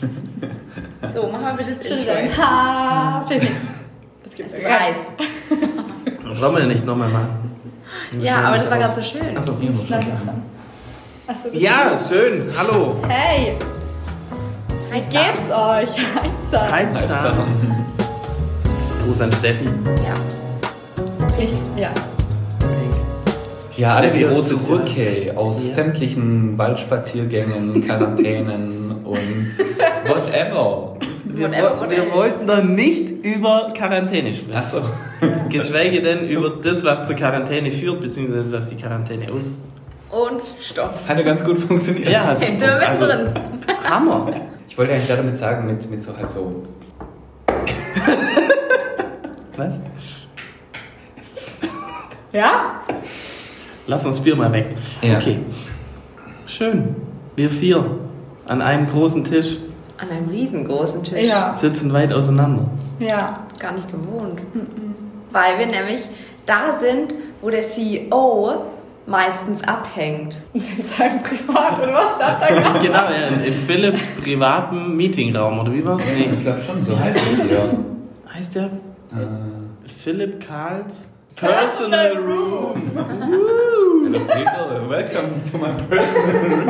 So, machen wir bitte das Intro. Pippi. Es gibt Reis. Sollen wir nicht nochmal machen? Ja, aber das war gerade so schön. Achso, hier muss Langsam. Achso, Ja, schön. Hallo. Hey, wie geht's euch? Heizer. Heizer. Gruß an Steffi. Ja. Ich, ja. Ja, alle zurück, hier. hey, aus Ja. sämtlichen Waldspaziergängen, Quarantänen und whatever. Wir, Whatever, wir wollten doch nicht über Quarantäne sprechen. Achso. Geschweige denn über das, was zur Quarantäne führt, beziehungsweise was die Quarantäne aus. Und stopp. Hat ja ganz gut funktioniert. Ja, Sind super. wir mit Also, drin? Hammer. Ich wollte eigentlich damit sagen, mit, mit so halt so. Was? Ja? Lass uns Bier mal weg. Ja. Okay. Schön. Wir vier an einem großen Tisch An einem riesengroßen Tisch. Ja. sitzen weit auseinander. Ja. Gar nicht gewohnt. Weil wir nämlich da sind, wo der CEO meistens abhängt. In seinem Privat oder was stand da gerade? genau, in, in Philips privatem Meetingraum, oder wie war's? Nee. Ich glaube schon, so heißt es ja. Heißt der Äh, Philipp Karls Personal Room? Hello people, welcome to my personal room.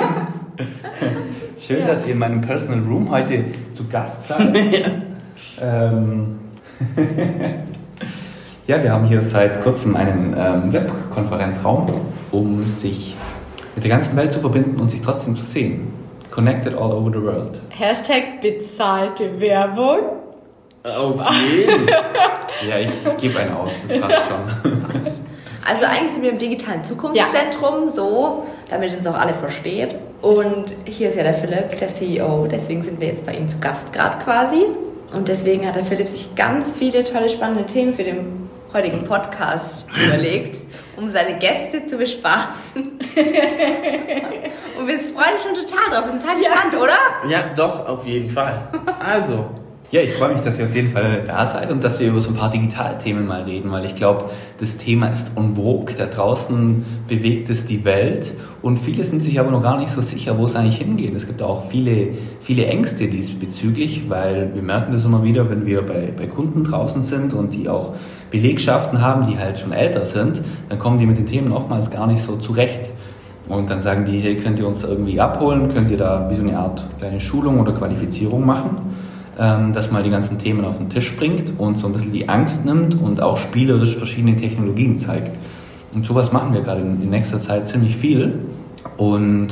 Schön, Ja. dass ihr in meinem personal room heute zu Gast seid. ähm, ja, wir haben hier seit kurzem einen ähm, Webkonferenzraum, um sich mit der ganzen Welt zu verbinden und sich trotzdem zu sehen. Connected all over the world. Hashtag bezahlte Werbung. Auf jeden. Ja, ich gebe einen aus, das passt schon. Also eigentlich sind wir im digitalen Zukunftszentrum, so, damit es auch alle versteht. Und hier ist ja der Philipp, der CEO, deswegen sind wir jetzt bei ihm zu Gast gerade quasi. Und deswegen hat der Philipp sich ganz viele tolle, spannende Themen für den heutigen Podcast überlegt, um seine Gäste zu bespaßen. Und wir freuen uns schon total drauf, wir sind total gespannt, oder? Ja, doch, auf jeden Fall. Also, Ja, ich freue mich, dass ihr auf jeden Fall da seid und dass wir über so ein paar Digitalthemen mal reden, weil ich glaube, das Thema ist en vogue. Da draußen bewegt es die Welt und viele sind sich aber noch gar nicht so sicher, wo es eigentlich hingeht. Es gibt auch viele, viele Ängste diesbezüglich, weil wir merken das immer wieder, wenn wir bei, bei Kunden draußen sind und die auch Belegschaften haben, die halt schon älter sind, dann kommen die mit den Themen oftmals gar nicht so zurecht. Und dann sagen die, hey, könnt ihr uns da irgendwie abholen? Könnt ihr da wie so eine Art kleine Schulung oder Qualifizierung machen? Ähm, dass mal die ganzen Themen auf den Tisch bringt und so ein bisschen die Angst nimmt und auch spielerisch verschiedene Technologien zeigt. Und sowas machen wir gerade in, in nächster Zeit ziemlich viel. Und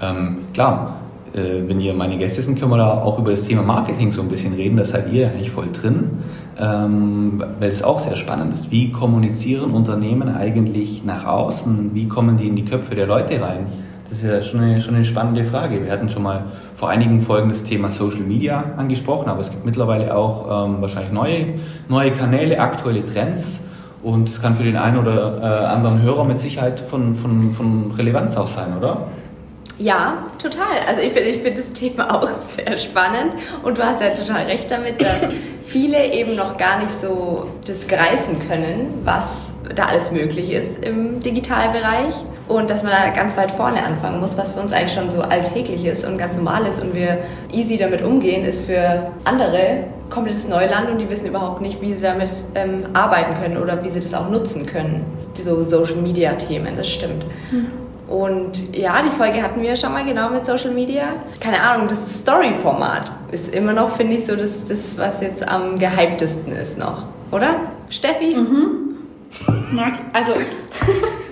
ähm, klar, äh, wenn ihr meine Gäste sind, können wir da auch über das Thema Marketing so ein bisschen reden. Da seid ihr eigentlich voll drin, ähm, weil es auch sehr spannend ist. Wie kommunizieren Unternehmen eigentlich nach außen? Wie kommen die in die Köpfe der Leute rein? Das ist ja schon eine, schon eine spannende Frage. Wir hatten schon mal vor einigen Folgen das Thema Social Media angesprochen, aber es gibt mittlerweile auch ähm, wahrscheinlich neue, neue Kanäle, aktuelle Trends. Und es kann für den einen oder äh, anderen Hörer mit Sicherheit von, von, von Relevanz auch sein, oder? Ja, total. Also ich finde ich find das Thema auch sehr spannend und du hast ja total recht damit, dass viele eben noch gar nicht so das greifen können, was da alles möglich ist im Digitalbereich und dass man da ganz weit vorne anfangen muss, was für uns eigentlich schon so alltäglich ist und ganz normal ist und wir easy damit umgehen, ist für andere komplettes Neuland und die wissen überhaupt nicht, wie sie damit ähm, arbeiten können oder wie sie das auch nutzen können. So Social Media Themen, das stimmt. Und ja, die Folge hatten wir schon mal genau mit Social Media. Keine Ahnung, das Story-Format ist immer noch, finde ich, so das, das, was jetzt am gehyptesten ist noch. Oder? Steffi? Mag, also,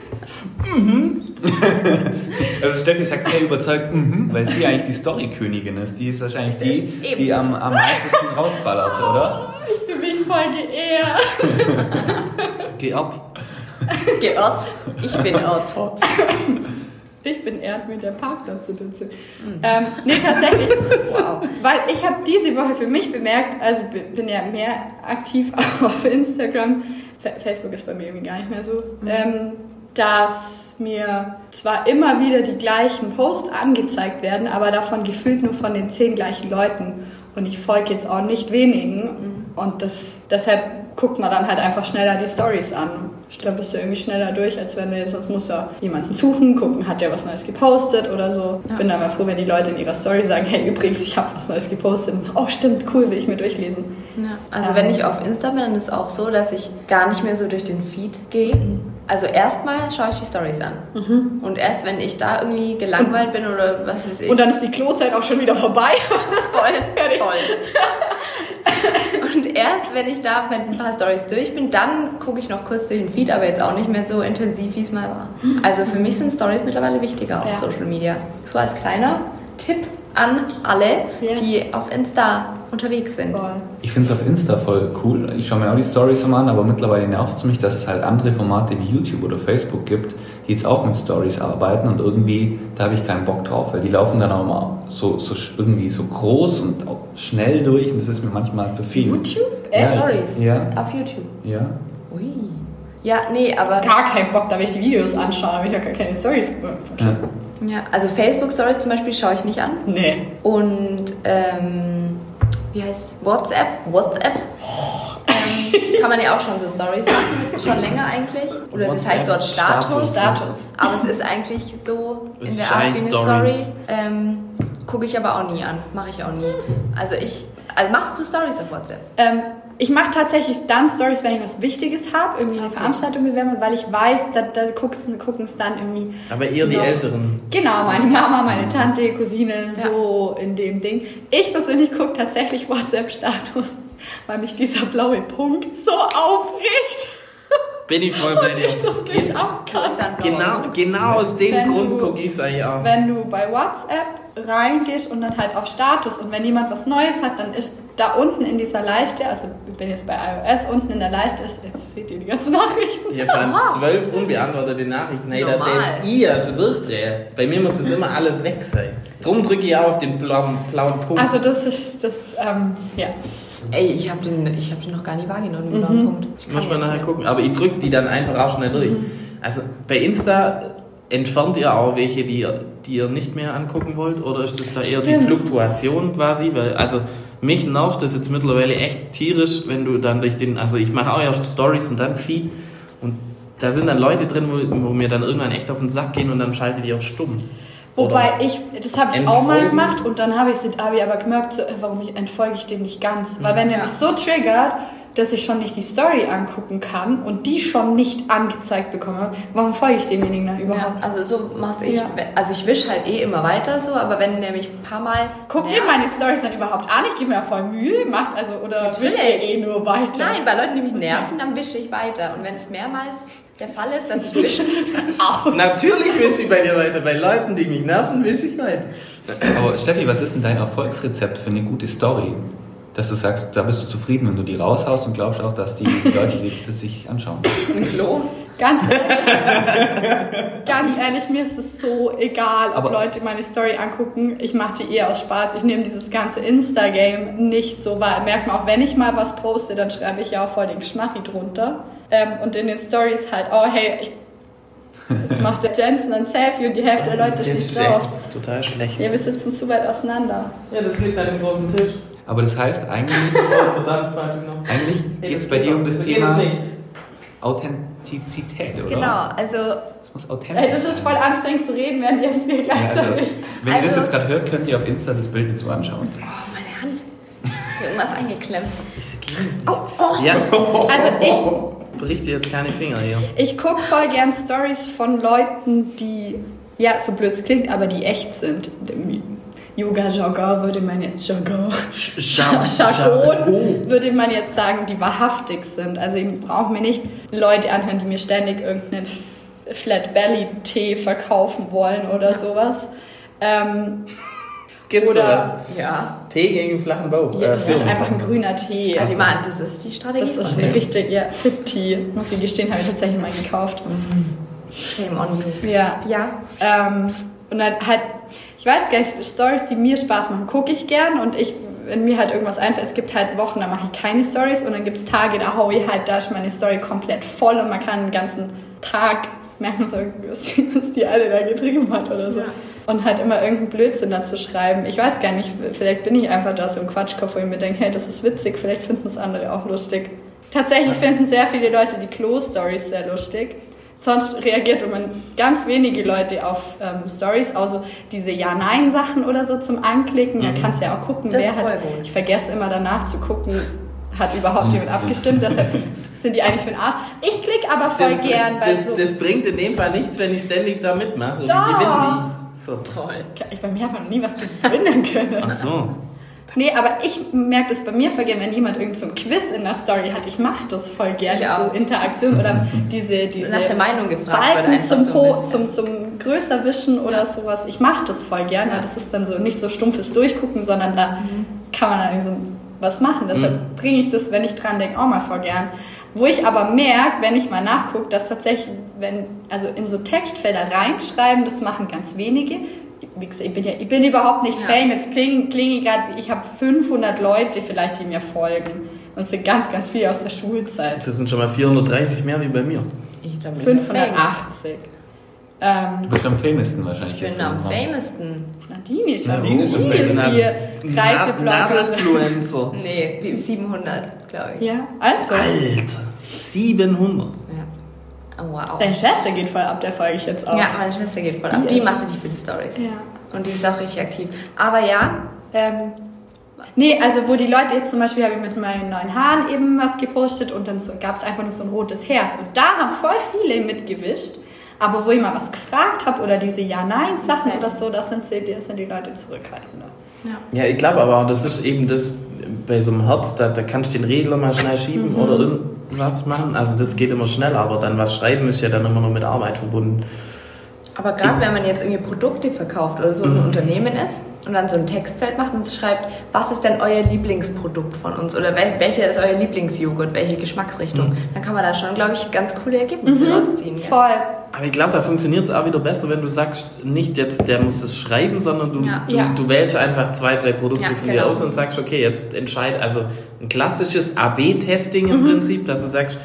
Also Steffi sagt sehr überzeugt, mhm, weil sie eigentlich die Storykönigin ist. Die ist wahrscheinlich die, die am, am meisten rausballert, oder? ich fühle mich voll geehrt. geehrt. Geirrt. Ich bin Ort. Ich bin ehrt mit der Parkplatzsituation. Ähm, nee, tatsächlich. Wow. Weil ich habe diese Woche für mich bemerkt, also bin bin ja mehr aktiv auf Instagram, Fa- Facebook ist bei mir irgendwie gar nicht mehr so, ähm, dass mir zwar immer wieder die gleichen Posts angezeigt werden, aber davon gefühlt nur von den zehn gleichen Leuten. Und ich folge jetzt auch nicht wenigen. Und das, deshalb guckt man dann halt einfach schneller die Stories an, Da bist du irgendwie schneller durch, als wenn du jetzt, sonst musst du jemanden suchen, gucken, hat der was Neues gepostet oder so. Ja. Bin dann mal froh, wenn die Leute in ihrer Story sagen, hey, übrigens, ich habe was Neues gepostet. Und so, oh, stimmt, cool, will ich mir durchlesen. Ja, also Ähm. wenn ich auf Insta bin, dann ist es auch so, dass ich gar nicht mehr so durch den Feed gehe. Also erstmal schaue ich die Stories an. Und erst wenn ich da irgendwie gelangweilt bin oder was weiß ich. Und dann ist die Klozeit auch schon wieder vorbei. voll Fertig. toll. Und erst wenn ich da mit ein paar Stories durch bin, dann gucke ich noch kurz durch den Feed, aber jetzt auch nicht mehr so intensiv, wie es mal war. Also für mich sind Stories mittlerweile wichtiger auf Ja. Social Media. So als kleiner Tipp an alle, Yes. die auf Insta unterwegs sind. Ich finde es auf Insta voll cool. Ich schaue mir auch die Stories immer an, aber mittlerweile nervt es mich, dass es halt andere Formate wie YouTube oder Facebook gibt, die jetzt auch mit Stories arbeiten und irgendwie, da habe ich keinen Bock drauf, weil die laufen dann auch immer so, so irgendwie so groß und auch schnell durch und das ist mir manchmal zu viel. YouTube? Ja. Echt? Stories Ja. auf YouTube. Ja. Ui. Ja, nee, aber Gar keinen Bock, da will ich die Videos anschauen, aber ich habe gar keine Stories. ja. ja, also Facebook Stories zum Beispiel schaue ich nicht an. Nee. Und ähm, wie heißt WhatsApp? WhatsApp? Ähm, kann man ja auch schon so Stories machen, schon länger eigentlich. Oder das WhatsApp, heißt dort Status. Status. Status. Aber es ist eigentlich so Es in der ist Art wie eine Stories. Story. Ähm, Gucke ich aber auch nie an. Mache ich auch nie. Also ich. Also machst du Stories auf WhatsApp? Ähm, ich mache tatsächlich dann Stories, wenn ich was Wichtiges habe, irgendwie eine Okay. Veranstaltung bewerben, weil ich weiß, da, da gucken es dann irgendwie. Aber eher die noch- Älteren. Genau, meine Mama, meine Tante, Cousine, Ja. so in dem Ding. Ich persönlich gucke tatsächlich WhatsApp-Status, weil mich dieser blaue Punkt so aufregt. Bin ich voll bei dir. Ich das nicht ab Du bist dann Genau, genau aus dem Wenn Grund gucke ich es eigentlich auch. Wenn du bei WhatsApp reingehst und dann halt auf Status und wenn jemand was Neues hat, dann ist da unten in dieser Leiste, also ich bin jetzt bei iOS, unten in der Leiste ist, jetzt seht ihr die ganzen Nachrichten. Hier fahren zwölf unbeantwortete Nachrichten. Hey, da den ich schon durchdrehe. Bei mir muss das immer alles weg sein. Drum drücke ich auch auf den blauen, blauen Punkt. Also das ist, das, ähm, ja. Ey, ich habe den, ich hab den noch gar nie wahrgenommen, den blauen Punkt. Ich kann Muss man nachher gucken. Aber ich drücke die dann einfach auch schnell durch. Also bei Insta entfernt ihr auch welche, die ihr, die ihr nicht mehr angucken wollt? Oder ist das da eher die Stimmt. Fluktuation quasi? Weil, also mich nervt das jetzt mittlerweile echt tierisch, wenn du dann durch den, also ich mache auch erst Stories und dann Feed und da sind dann Leute drin, wo, wo mir dann irgendwann echt auf den Sack gehen und dann schalte die auf stumm. Wobei Oder- ich, das habe ich auch mal Entfolgen. gemacht und dann habe ich, hab ich aber gemerkt, äh, warum ich, entfolge ich dem nicht ganz. Weil wenn er Ja. mich so triggert, dass ich schon nicht die Story angucken kann und die schon nicht angezeigt bekomme, warum folge ich demjenigen dann Ja, überhaupt? also so mach's ich. Ja. Also ich wisch halt eh immer weiter so, aber wenn der mich ein paar Mal. Guckt nervt- ihr meine Stories dann überhaupt an? Ich gebe mir ja voll Mühe, macht also, oder wischt ihr eh nur weiter? Nein, bei Leuten, die mich nerven, dann wische ich weiter. Und wenn es mehrmals der Fall ist, dass ich wische, Natürlich wische ich bei dir weiter. Bei Leuten, die mich nerven, wische ich weiter. Aber Steffi, was ist denn dein Erfolgsrezept für eine gute Story? Dass du sagst, da bist du zufrieden, wenn du die raushaust und glaubst auch, dass die Leute die das sich anschauen. ein Klo. Ganz ehrlich, ganz ehrlich, mir ist es so egal, ob Aber- Leute meine Story angucken. Ich mache die eher aus Spaß. Ich nehme dieses ganze Insta-Game nicht so wahr. Merkt man auch, wenn ich mal was poste, dann schreibe ich ja auch voll den Geschmacki drunter. Ähm, und in den Stories halt, oh hey, ich, jetzt macht der Jensen ein Selfie und die Hälfte der Leute Das steht ist drauf. total schlecht. Ja, wir sitzen zu weit auseinander. Ja, das liegt an dem großen Tisch. Aber das heißt, eigentlich, Oh, verdammt, noch. eigentlich Hey, geht es das bei dir um das Thema. Authentizität, oder? Genau, also Es muss authentisch das ist voll anstrengend zu reden, während Jens mir Ja, also, gleichzeitig. wenn ihr das Also- jetzt gerade hört, könnt ihr auf Insta das Bild dazu anschauen. oh, meine Hand. Ist irgendwas eingeklemmt. Ich sehe es nicht. Oh, Ja, Also ich bricht dir jetzt keine Finger hier. Ich gucke voll gern Stories von Leuten, die, ja, so blöd es klingt, aber die echt sind. Yoga-Jargon würde man jetzt Jargon. Jargon würde man jetzt sagen, die wahrhaftig sind. Also ich brauche mir nicht Leute anhören, die mir ständig irgendeinen Flat Belly Tee verkaufen wollen oder sowas. Ähm, Gibt's Oder- sowas? Ja. Tee gegen flachen Bauch. ja, Äh, das ist Firmen. einfach ein grüner Tee. Ja, Also, machen, das ist die Strategie das ist richtig, ja, Fit Tea. Muss ich gestehen, habe ich tatsächlich mal gekauft. Shame on you. Ja, Ja. Ähm, und dann halt, ich weiß gar nicht, Stories, die mir Spaß machen, gucke ich gern und ich, wenn mir halt irgendwas einfällt, es gibt halt Wochen, da mache ich keine Stories und dann gibt es Tage, da hau ich halt, da ist meine Story komplett voll und man kann den ganzen Tag merken, so, was, was die alle da getrieben hat oder so. Ja. Und halt immer irgendeinen Blödsinn dazu schreiben. Ich weiß gar nicht, vielleicht bin ich einfach da so ein Quatschkopf, wo ich mir denke, hey, das ist witzig, vielleicht finden es andere auch lustig. Tatsächlich finden sehr viele Leute die Klo-Stories sehr lustig. Sonst reagiert immer ganz wenige Leute auf ähm, Stories, außer diese Ja-Nein-Sachen oder so zum Anklicken. Da kannst du ja auch gucken, Das wer hat. gut. Ich vergesse immer danach zu gucken, hat überhaupt jemand abgestimmt. Deshalb sind die eigentlich für den Arsch. Ich klicke aber voll Das, gern bei das, so. das bringt in dem Fall nichts, wenn ich ständig da mitmache. Und Doch. die gewinnen nie. So toll. ich, bei mir hat man noch nie was gewinnen können. Ach so. Nee, aber ich merke das bei mir voll gern, wenn jemand irgend so ein Quiz in der Story hat. Ich mache das voll gerne, Ich auch. so Interaktion oder diese, diese Nach der Meinung gefragt Balken zum, so zum, zum größer wischen oder sowas. Ich mache das voll gerne. Ja. Das ist dann so nicht so stumpfes Durchgucken, sondern da Mhm. kann man dann so was machen. Deshalb bringe ich das, wenn ich dran denke, auch mal voll gern. Wo ich aber merke, wenn ich mal nachgucke, dass tatsächlich, wenn, also in so Textfelder reinschreiben, das machen ganz wenige. Wie gesagt, ich bin, ja, ich bin überhaupt nicht Ja. fame. Jetzt klinge kling ich gerade, ich habe 500 Leute vielleicht, die mir folgen. Und es sind ganz, ganz viele aus der Schulzeit. Das sind schon mal 430 mehr wie bei mir. Ich glaube, 580. Ähm, Du bist am famesten wahrscheinlich Ich bin am famesten. Nadine ist, Nadine ist Nadine ist hier Reiseblogger. Nee, wie 700, glaube ich. Ja, also. Alter. 700. Ja. Oh, wow. Deine Schwester geht voll ab, der folge ich jetzt auch. Ja, meine Schwester geht voll Die ab. Die macht richtig viele Stories. Ja. Und die ist auch richtig aktiv. Aber ja, Ähm, nee, also wo die Leute jetzt zum Beispiel habe ich mit meinen neuen Haaren eben was gepostet und dann so, gab es einfach nur so ein rotes Herz. Und da haben voll viele mitgewischt. Aber wo ich mal was gefragt habe oder diese Ja-Nein-Sachen oder so, das sind, die- das sind die Leute zurückhaltender. Ja, ich glaube aber auch, das ist eben das bei so einem Herz, da, da kannst du den Regler mal schnell schieben oder irgendwas machen. Also das geht immer schnell, aber dann was schreiben ist ja dann immer noch mit Arbeit verbunden. aber gerade wenn man jetzt irgendwie Produkte verkauft oder so ein Mhm. Unternehmen ist und dann so ein Textfeld macht und es schreibt, was ist denn euer Lieblingsprodukt von uns oder wel welcher ist euer Lieblingsjoghurt, welche Geschmacksrichtung, Mhm. dann kann man da schon, glaube ich, ganz coole Ergebnisse rausziehen. Ja. Voll. Aber ich glaube, da funktioniert es auch wieder besser, wenn du sagst, nicht jetzt, der muss das schreiben, sondern du, Ja. du, Ja. du wählst einfach zwei, drei Produkte Ja, von dir genau. aus und sagst, okay, jetzt entscheid, also ein klassisches AB-Testing im Prinzip, dass du sagst,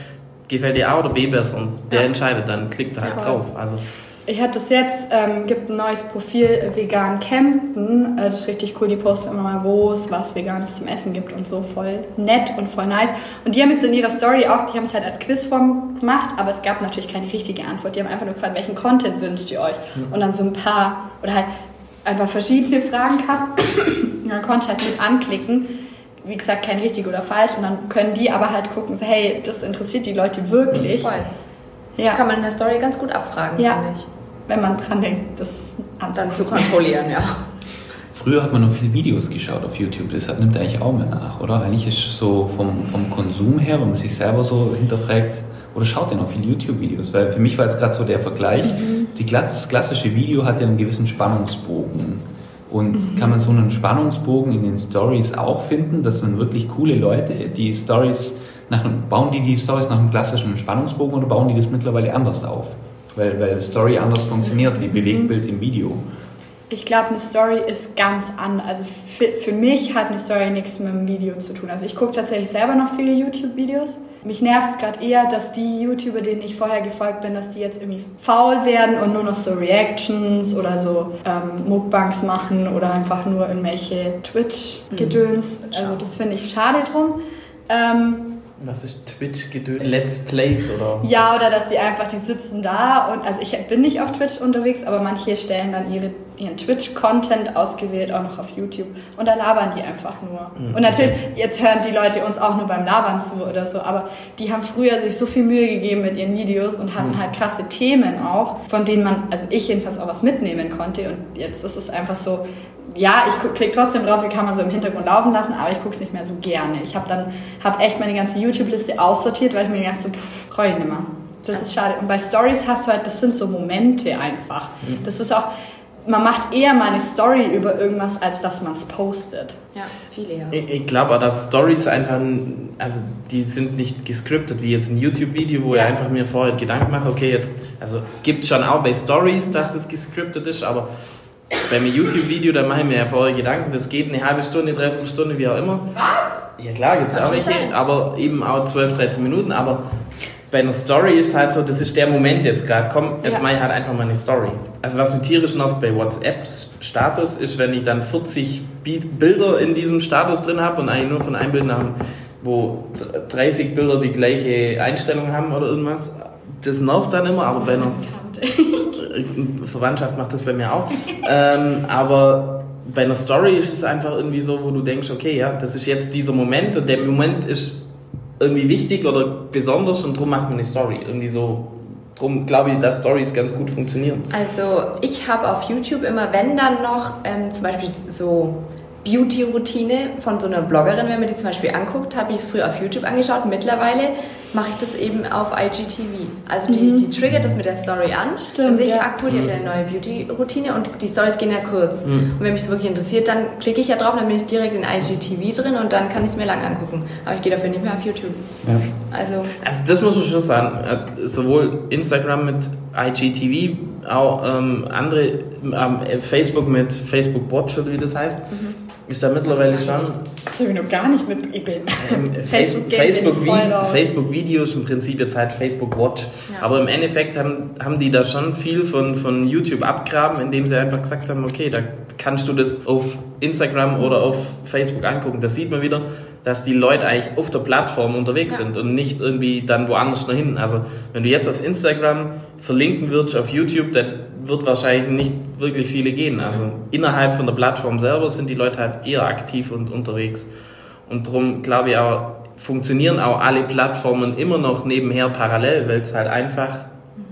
gefällt dir A oder B besser und der Ja. entscheidet, dann klickt er halt Ja. drauf. Also Ich hatte das jetzt, ähm, gibt ein neues Profil Vegan Kempten. Äh, das ist richtig cool. Die posten immer mal, wo es was Veganes zum Essen gibt und so. Voll nett und voll nice. Und die haben jetzt in ihrer Story auch, die haben es halt als Quizform gemacht, aber es gab natürlich keine richtige Antwort. Die haben einfach nur gefragt, welchen Content wünscht ihr euch? Und dann so ein paar, oder halt einfach verschiedene Fragen gehabt. Und dann konnte ich halt mit anklicken. Wie gesagt, kein richtig oder falsch. Und dann können die aber halt gucken, so, hey, das interessiert die Leute wirklich. Voll. Ja. Das kann man in der Story ganz gut abfragen, Ja. finde ich. Wenn man dran denkt, das Dann zu kontrollieren, ja. Früher hat man noch viele Videos geschaut auf YouTube, deshalb nimmt eigentlich auch mehr nach, oder? Eigentlich ist so vom, vom Konsum her, wenn man sich selber so hinterfragt, oder schaut ihr noch viele YouTube-Videos? Weil für mich war jetzt gerade so der Vergleich, die klass- das klassische Video hat ja einen gewissen Spannungsbogen. Und kann man so einen Spannungsbogen in den Stories auch finden, dass man wirklich coole Leute, die Stories nach einem, bauen die die Stories nach einem klassischen Spannungsbogen oder bauen die das mittlerweile anders auf? Weil, weil Story anders funktioniert wie Bewegtbild im Video. Ich glaube, eine Story ist ganz anders. Also für, für mich hat eine Story nichts mit dem Video zu tun. Also ich gucke tatsächlich selber noch viele YouTube-Videos. Mich nervt es gerade eher, dass die YouTuber, denen ich vorher gefolgt bin, dass die jetzt irgendwie faul werden und nur noch so Reactions oder so ähm, Mukbangs machen oder einfach nur irgendwelche Twitch-Gedöns. Also das finde ich schade drum. Ähm, was ist Twitch gedönt? Let's Plays oder? Ja, oder dass die einfach, die sitzen da und, also ich bin nicht auf Twitch unterwegs, aber manche stellen dann ihre, ihren Twitch-Content ausgewählt auch noch auf YouTube und da labern die einfach nur. Und natürlich, jetzt hören die Leute uns auch nur beim Labern zu oder so, aber die haben früher sich so viel Mühe gegeben mit ihren Videos und hatten halt krasse Themen auch, von denen man, also ich jedenfalls auch was mitnehmen konnte und jetzt ist es einfach so, ja, ich klicke trotzdem drauf, die kann man so im Hintergrund laufen lassen, aber ich gucke es nicht mehr so gerne. Ich habe dann hab echt meine ganze YouTube-Liste aussortiert, weil ich mir gedacht so, pff, brauche ich nicht mehr. Das ist schade. Und bei Stories hast du halt, das sind so Momente einfach. Das ist auch, man macht eher mal eine Story über irgendwas, als dass man es postet. Ja, viele ja. Ich, ich glaube auch, dass Stories einfach, ein- also die sind nicht gescriptet wie jetzt ein YouTube-Video, wo Ja. ich einfach mir vorher Gedanken mache, okay, jetzt, also gibt schon auch bei Stories, dass es gescriptet ist, aber bei einem YouTube-Video, da mache ich mir ja vorher Gedanken, das geht eine halbe Stunde, dreiviertel Stunde, wie auch immer. Was? Ja klar, gibt es auch welche, sein. aber eben auch 12, 13 Minuten, aber bei einer Story ist halt so, das ist der Moment jetzt gerade, komm, jetzt Ja. mache ich halt einfach mal eine Story. Also was mir tierisch nervt bei WhatsApp-Status ist, wenn ich dann 40 Bi- Bilder in diesem Status drin habe und eigentlich nur von einem Bild nach dem wo 30 Bilder die gleiche Einstellung haben oder irgendwas. Das nervt dann immer, aber bei einer Verwandtschaft macht das bei mir auch. ähm, aber bei einer Story ist es einfach irgendwie so, wo du denkst, okay, ja, das ist jetzt dieser Moment und der Moment ist irgendwie wichtig oder besonders und darum macht man eine Story. Irgendwie so Darum glaube ich, dass Stories ganz gut funktionieren. Also ich habe auf YouTube immer, wenn dann noch ähm, zum Beispiel so Beauty-Routine von so einer Bloggerin, wenn man die zum Beispiel anguckt, habe ich es früher auf YouTube angeschaut. Mittlerweile mache ich das eben auf IGTV. Also die, mhm. die triggert das mit der Story an. Stimmt, dann sehe ich, ja. ah cool, die hat eine neue Beauty-Routine und die Stories gehen ja kurz. Mhm. Und wenn mich das wirklich interessiert, dann klicke ich ja drauf, dann bin ich direkt in IGTV drin und dann kann ich es mir lang angucken. Aber ich gehe dafür nicht mehr auf YouTube. Ja. Also, also das muss ich schon sagen. Äh, sowohl Instagram mit IGTV, auch ähm, andere, ähm, Facebook mit Facebook Watch oder wie das heißt. Mhm ist da mittlerweile schon. Das habe ich noch gar nicht mit. Ich bin ähm, Facebook, Facebook, Vi Facebook Videos im Prinzip jetzt halt Facebook Watch. Ja. Aber im Endeffekt haben, haben die da schon viel von, von YouTube abgraben, indem sie einfach gesagt haben, okay, da kannst du das auf Instagram oder auf Facebook angucken. Da sieht man wieder, dass die Leute eigentlich auf der Plattform unterwegs ja. sind und nicht irgendwie dann woanders noch hin. Also wenn du jetzt auf Instagram verlinken würdest auf YouTube, dann wird wahrscheinlich nicht wirklich viele gehen. Also innerhalb von der Plattform selber sind die Leute halt eher aktiv und unterwegs. Und darum glaube ich auch, funktionieren auch alle Plattformen immer noch nebenher parallel, weil es halt einfach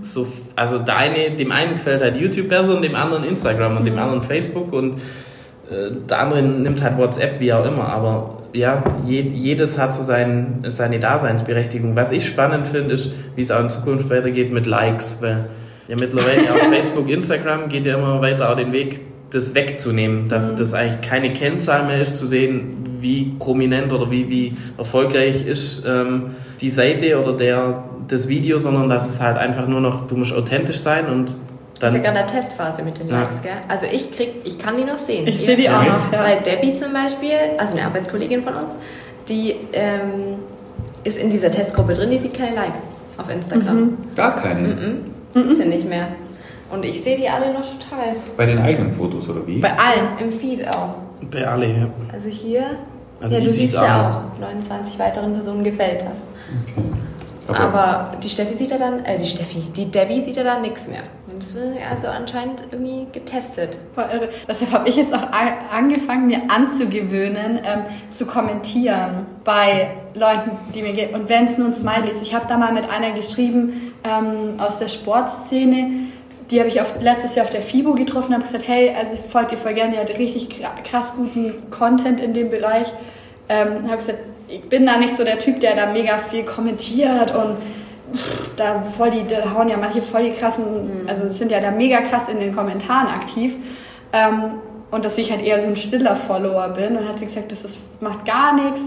so, also der eine, dem einen gefällt halt YouTube besser und dem anderen Instagram und mhm. dem anderen Facebook und äh, der andere nimmt halt WhatsApp, wie auch immer, aber ja, je, jedes hat so sein, seine Daseinsberechtigung. Was ich spannend finde, ist, wie es auch in Zukunft weitergeht mit Likes, weil ja mittlerweile auf Facebook, Instagram geht ja immer weiter auch den Weg, das wegzunehmen, dass mhm. das eigentlich keine Kennzahl mehr ist, zu sehen, wie prominent oder wie, wie erfolgreich ist ähm, die Seite oder der, das Video, sondern dass es halt einfach nur noch, du musst authentisch sein und dann, das ist ja gerade eine Testphase mit den Likes, ja. gell? Also ich krieg, ich kann die noch sehen. Ich sehe die auch noch, ja. Weil Debbie zum Beispiel, also eine Arbeitskollegin von uns, die ähm, ist in dieser Testgruppe drin, die sieht keine Likes auf Instagram. Mhm. Gar keine? Mhm. Mhm. Sie nicht mehr. Und ich sehe die alle noch total. Bei den eigenen Fotos oder wie? Bei allen, im Feed auch. Bei allen, ja. Also hier, also ja, du siehst ja auch, 29 weiteren Personen gefällt hat. Okay. Aber, Aber, die Steffi sieht ja dann, äh, die Steffi, die Debbie sieht ja dann nichts mehr. Und das wird also anscheinend irgendwie getestet. Voll irre. Deshalb habe ich jetzt auch angefangen, mir anzugewöhnen, ähm, zu kommentieren bei Leuten, die mir gehen. Und wenn es nur ein Smiley ist. Ich habe da mal mit einer geschrieben ähm, aus der Sportszene, die habe ich auf, letztes Jahr auf der FIBO getroffen, habe gesagt, hey, also ich folge dir voll gerne, die hat richtig krass guten Content in dem Bereich. Ähm, habe gesagt, ich bin da nicht so der Typ, der da mega viel kommentiert und pff, da voll die, da hauen ja manche voll die krassen, mhm. also sind ja da mega krass in den Kommentaren aktiv. Ähm, und dass ich halt eher so ein stiller Follower bin. Und dann hat sie gesagt, das ist, macht gar nichts.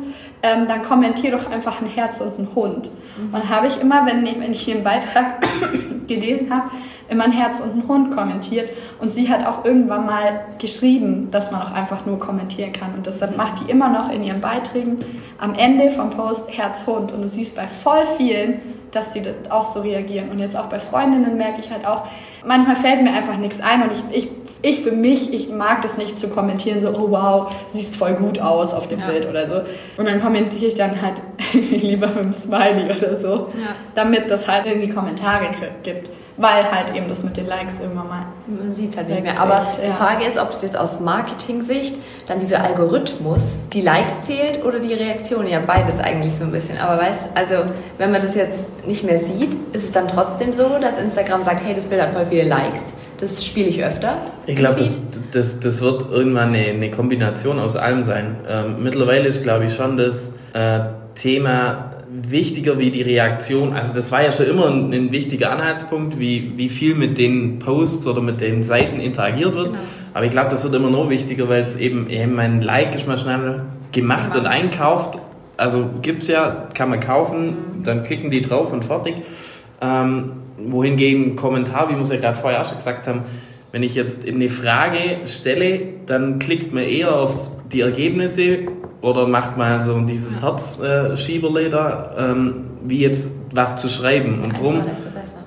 Ähm, dann kommentier doch einfach ein Herz und ein Hund. Mhm. Und dann habe ich immer, wenn ich, wenn ich hier einen Beitrag gelesen habe, immer ein Herz und ein Hund kommentiert. Und sie hat auch irgendwann mal geschrieben, dass man auch einfach nur kommentieren kann. Und deshalb macht die immer noch in ihren Beiträgen am Ende vom Post Herz, Hund. Und du siehst bei voll vielen, dass die auch so reagieren. Und jetzt auch bei Freundinnen merke ich halt auch, manchmal fällt mir einfach nichts ein und ich, ich, ich für mich, ich mag das nicht zu kommentieren, so, oh wow, siehst voll gut aus auf dem ja. Bild oder so. Und dann kommentiere ich dann halt lieber mit einem Smiley oder so, ja. damit das halt irgendwie Kommentare gibt weil halt eben das mit den Likes irgendwann mal. Man sieht es halt nicht mehr. Aber ja. die Frage ist, ob es jetzt aus Marketing-Sicht dann dieser Algorithmus die Likes zählt oder die Reaktion. Ja, beides eigentlich so ein bisschen. Aber weißt also wenn man das jetzt nicht mehr sieht, ist es dann trotzdem so, dass Instagram sagt, hey, das Bild hat voll viele Likes. Das spiele ich öfter. Ich glaube, das, das, das wird irgendwann eine, eine Kombination aus allem sein. Ähm, mittlerweile ist, glaube ich, schon das äh, Thema wichtiger wie die Reaktion. Also das war ja schon immer ein, ein, wichtiger Anhaltspunkt, wie, wie viel mit den Posts oder mit den Seiten interagiert wird. Genau. Aber ich glaube, das wird immer noch wichtiger, weil es eben, eben mein Like ist mal schnell gemacht genau. und einkauft. Also gibt es ja, kann man kaufen, mhm. dann klicken die drauf und fertig. Ähm, wohingegen Kommentar, wie wir es ja gerade vorher auch schon gesagt haben, wenn ich jetzt eine Frage stelle, dann klickt man eher auf die Ergebnisse oder macht mal so dieses Herzschieberle da, ähm, wie jetzt was zu schreiben. Und darum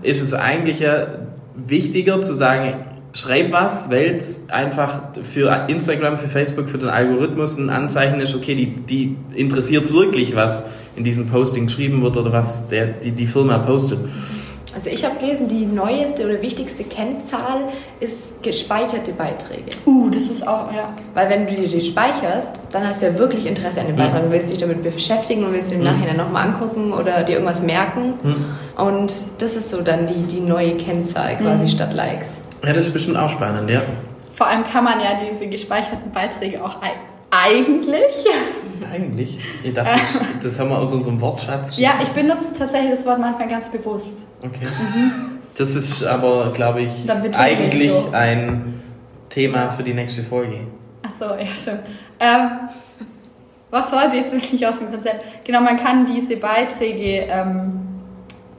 ist es eigentlich ja wichtiger zu sagen, schreib was, weil es einfach für Instagram, für Facebook, für den Algorithmus ein Anzeichen ist, okay, die, die interessiert es wirklich, was in diesem Posting geschrieben wird oder was der, die, die Firma postet. Also ich habe gelesen, die neueste oder wichtigste Kennzahl ist gespeicherte Beiträge. Uh, das ist auch, ja. Weil wenn du dir die speicherst, dann hast du ja wirklich Interesse an dem Beitrag. Du willst dich damit beschäftigen und willst ihn im Nachhinein nochmal angucken oder dir irgendwas merken. Und das ist so dann die, die neue Kennzahl quasi statt Likes. Ja, das ist bestimmt auch spannend, ja. Vor allem kann man ja diese gespeicherten Beiträge auch eigentlich. Eigentlich. Ich dachte, das, haben wir aus unserem Wortschatz Ja, ich benutze tatsächlich das Wort manchmal ganz bewusst. Okay. Das ist aber, glaube ich, betone ich eigentlich so. ein Thema für die nächste Folge. Ach so, ja, stimmt. Ähm, was sollte jetzt wirklich aus dem Konzept? Genau, man kann diese Beiträge ähm,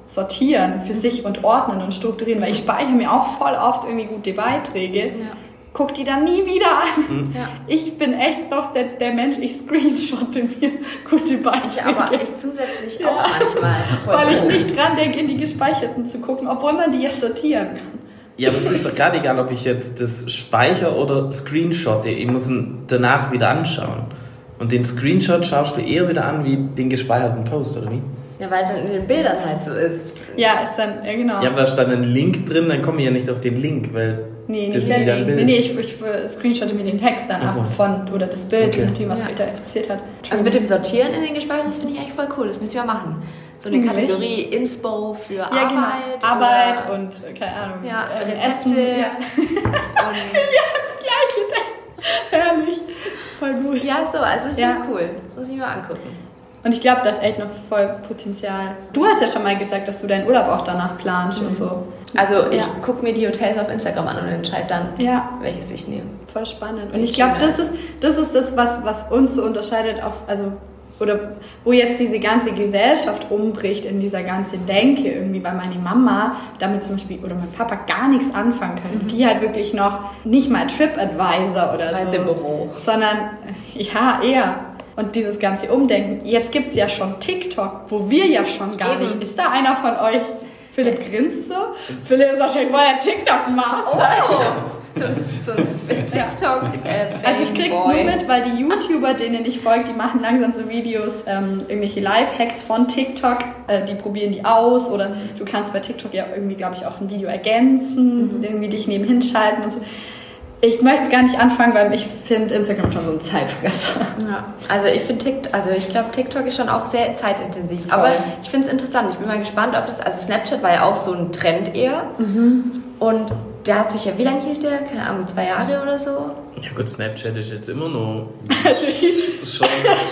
sortieren für sich und ordnen und strukturieren, weil ich speichere mir auch voll oft irgendwie gute Beiträge, guck die dann nie wieder an. Ja. Ich bin echt noch der, der Mensch, ich screenshotte mir gute Beiträge. Ich aber ich zusätzlich Ja. auch manchmal. Weil ich nicht dran denke, in die gespeicherten zu gucken, obwohl man die ja sortieren kann. Ja, aber es ist doch gerade egal, ob ich jetzt das speichere oder screenshotte. Ich muss ihn danach wieder anschauen. Und den Screenshot schaust du eher wieder an wie den gespeicherten Post, oder wie? Ja, weil dann in den Bildern halt so ist. Ja, ist dann, ja genau. Ja, aber da stand ein Link drin, dann komme ich ja nicht auf den Link, weil Nee, das nicht ja. Bild. Nee, nee, ich, ich screenshotte mir den Text dann ab so. von oder das Bild, Okay. je nachdem, was Ja. mich da interessiert hat. Also mit dem Sortieren in den Gespeicherten, das finde ich eigentlich voll cool. Das müssen wir machen. So eine Wirklich? Kategorie Inspo für ja, Arbeit. genau. Arbeit und, äh, keine Ahnung, Ja, äh. Essen. Ja. ja, das Gleiche. Herrlich. Voll gut. ja, so, also Ja. finde ich cool. Das muss ich mir angucken. Und ich glaube, da ist echt noch voll Potenzial. Du hast ja schon mal gesagt, dass du deinen Urlaub auch danach planst und so. Also ich Ja. gucke mir die Hotels auf Instagram an und entscheide dann, Ja, welches ich nehme. voll spannend. Und ich glaube, das ist, das ist das, was, was uns so unterscheidet auf, also, oder wo jetzt diese ganze Gesellschaft umbricht in dieser ganzen Denke irgendwie, weil meine Mama damit zum Beispiel oder mein Papa gar nichts anfangen können. Die halt wirklich noch nicht mal TripAdvisor oder Bei so. dem Büro. Sondern, ja, eher. Und dieses ganze Umdenken. Jetzt gibt es ja schon TikTok, wo wir ja schon gar Eben. nicht. Ist da einer von euch? Philipp grinst so. Philipp ist wahrscheinlich voll der TikTok-Master. Oh, so, so ein TikTok. Äh, Also ich krieg's Fanboy. nur mit, weil die YouTuber, denen ich folge, die machen langsam so Videos, ähm, irgendwelche Live-Hacks von TikTok, äh, die probieren die aus oder du kannst bei TikTok ja irgendwie, glaube ich, auch ein Video ergänzen, irgendwie dich nebenhin schalten und so. Ich möchte es gar nicht anfangen, weil ich finde Instagram schon so ein Zeitfresser. Ja, also ich finde TikTok, also ich glaube TikTok ist schon auch sehr zeitintensiv. Voll. Aber ich finde es interessant. Ich bin mal gespannt, ob das, also Snapchat war ja auch so ein Trend eher. Und der hat sich ja, wie lange hielt der? Keine Ahnung, zwei Jahre oder so? Ja gut, Snapchat ist jetzt immer noch Also ich, schon,